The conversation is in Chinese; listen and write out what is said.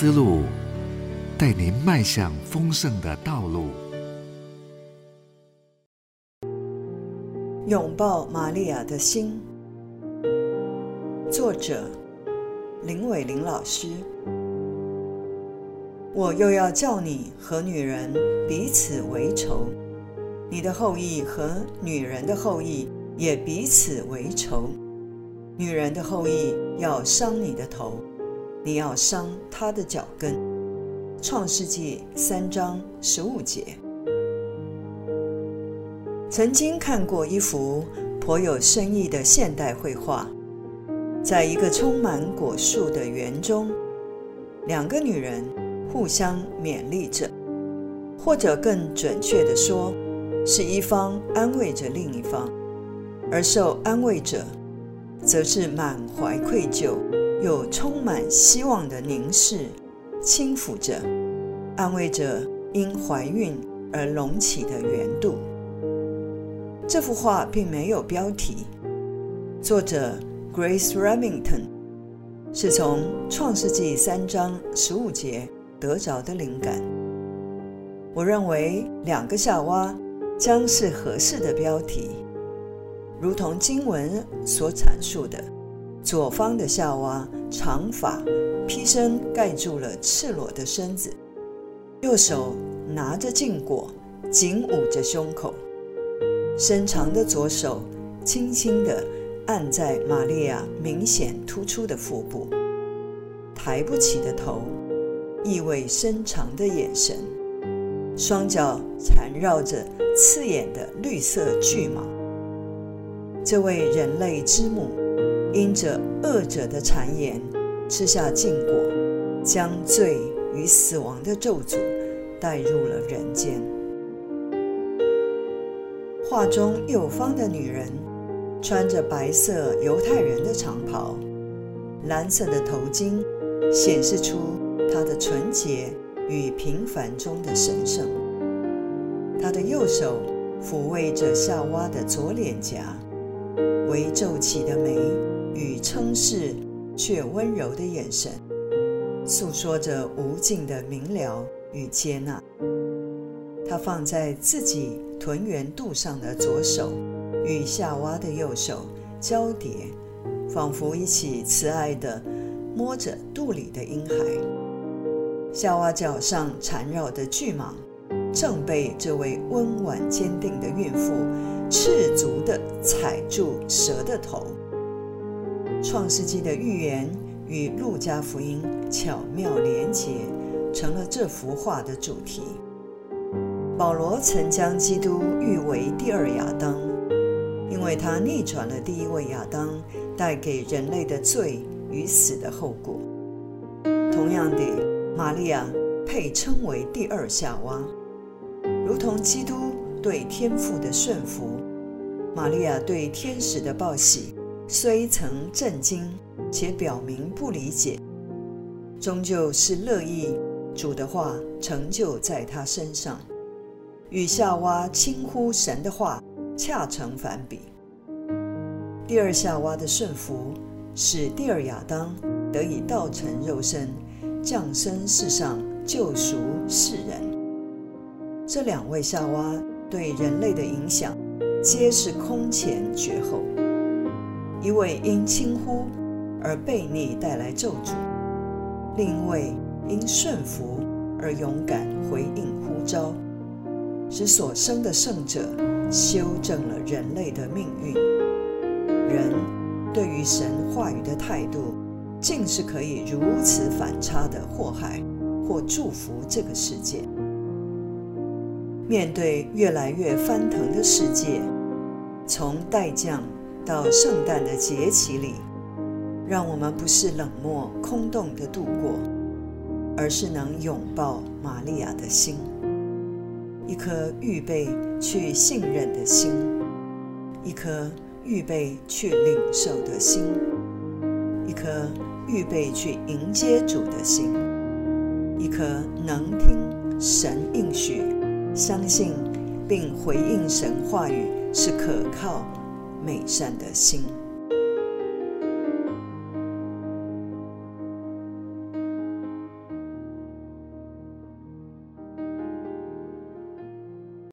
思路，带您迈向丰盛的道路。拥抱玛利亚的心，作者林伟玲老师。我又要叫你和女人彼此为仇，你的后裔和女人的后裔也彼此为仇。女人的后裔要伤你的头，你要伤他的脚跟。创世纪三章十五节。曾经看过一幅颇有深意的现代绘画，在一个充满果树的园中，两个女人。互相勉励着，或者更准确地说，是一方安慰着另一方，而受安慰者则是满怀愧疚又充满希望的凝视、轻抚着安慰着因怀孕而隆起的圆肚。这幅画并没有标题，作者 Grace Remington 是从创世纪三章十五节。得着的灵感，我认为两个夏娃将是合适的标题，如同经文所阐述的，左方的夏娃长发披身盖住了赤裸的身子，右手拿着禁果，紧捂着胸口，伸长的左手轻轻地按在玛利亚明显突出的腹部，抬不起的头。意味深长的眼神，双脚缠绕着刺眼的绿色巨蟒。这位人类之母，因着恶者的谗言，吃下禁果，将罪与死亡的咒诅带入了人间。画中右方的女人，穿着白色犹太人的长袍，蓝色的头巾，显示出。她的纯洁与平凡中的神圣。她的右手抚慰着夏娃的左脸颊，微皱起的眉与称视却温柔的眼神，诉说着无尽的明了与接纳。他放在自己臀圆肚上的左手与夏娃的右手交叠，仿佛一起慈爱地摸着肚里的婴孩。夏娃脚上缠绕的巨蟒，正被这位温婉坚定的孕妇赤足地踩住蛇的头。创世纪的预言与路加福音巧妙连结，成了这幅画的主题。保罗曾将基督誉为第二亚当，因为他逆转了第一位亚当带给人类的罪与死的后果。同样的。玛利亚配称为第二夏娃，如同基督对天父的顺服，玛利亚对天使的报喜虽曾震惊，且表明不理解，终究是乐意主的话成就在他身上，与夏娃轻呼神的话恰成反比。第二夏娃的顺服，使第二亚当得以道成肉身。降生世上救赎世人，这两位夏娃对人类的影响皆是空前绝后。一位因轻忽而悖逆带来咒诅，另一位因顺服而勇敢回应呼召，使所生的圣者修正了人类的命运。人对于神话语的态度。竟是可以如此反差的祸害或祝福这个世界。面对越来越翻腾的世界，从代降到圣诞的节期里，让我们不是冷漠空洞的度过，而是能拥抱玛利亚的心，一颗预备去信任的心，一颗预备去领受的心，一颗。预备去迎接主的心，一颗能听神应许、相信并回应神话语是可靠美善的心。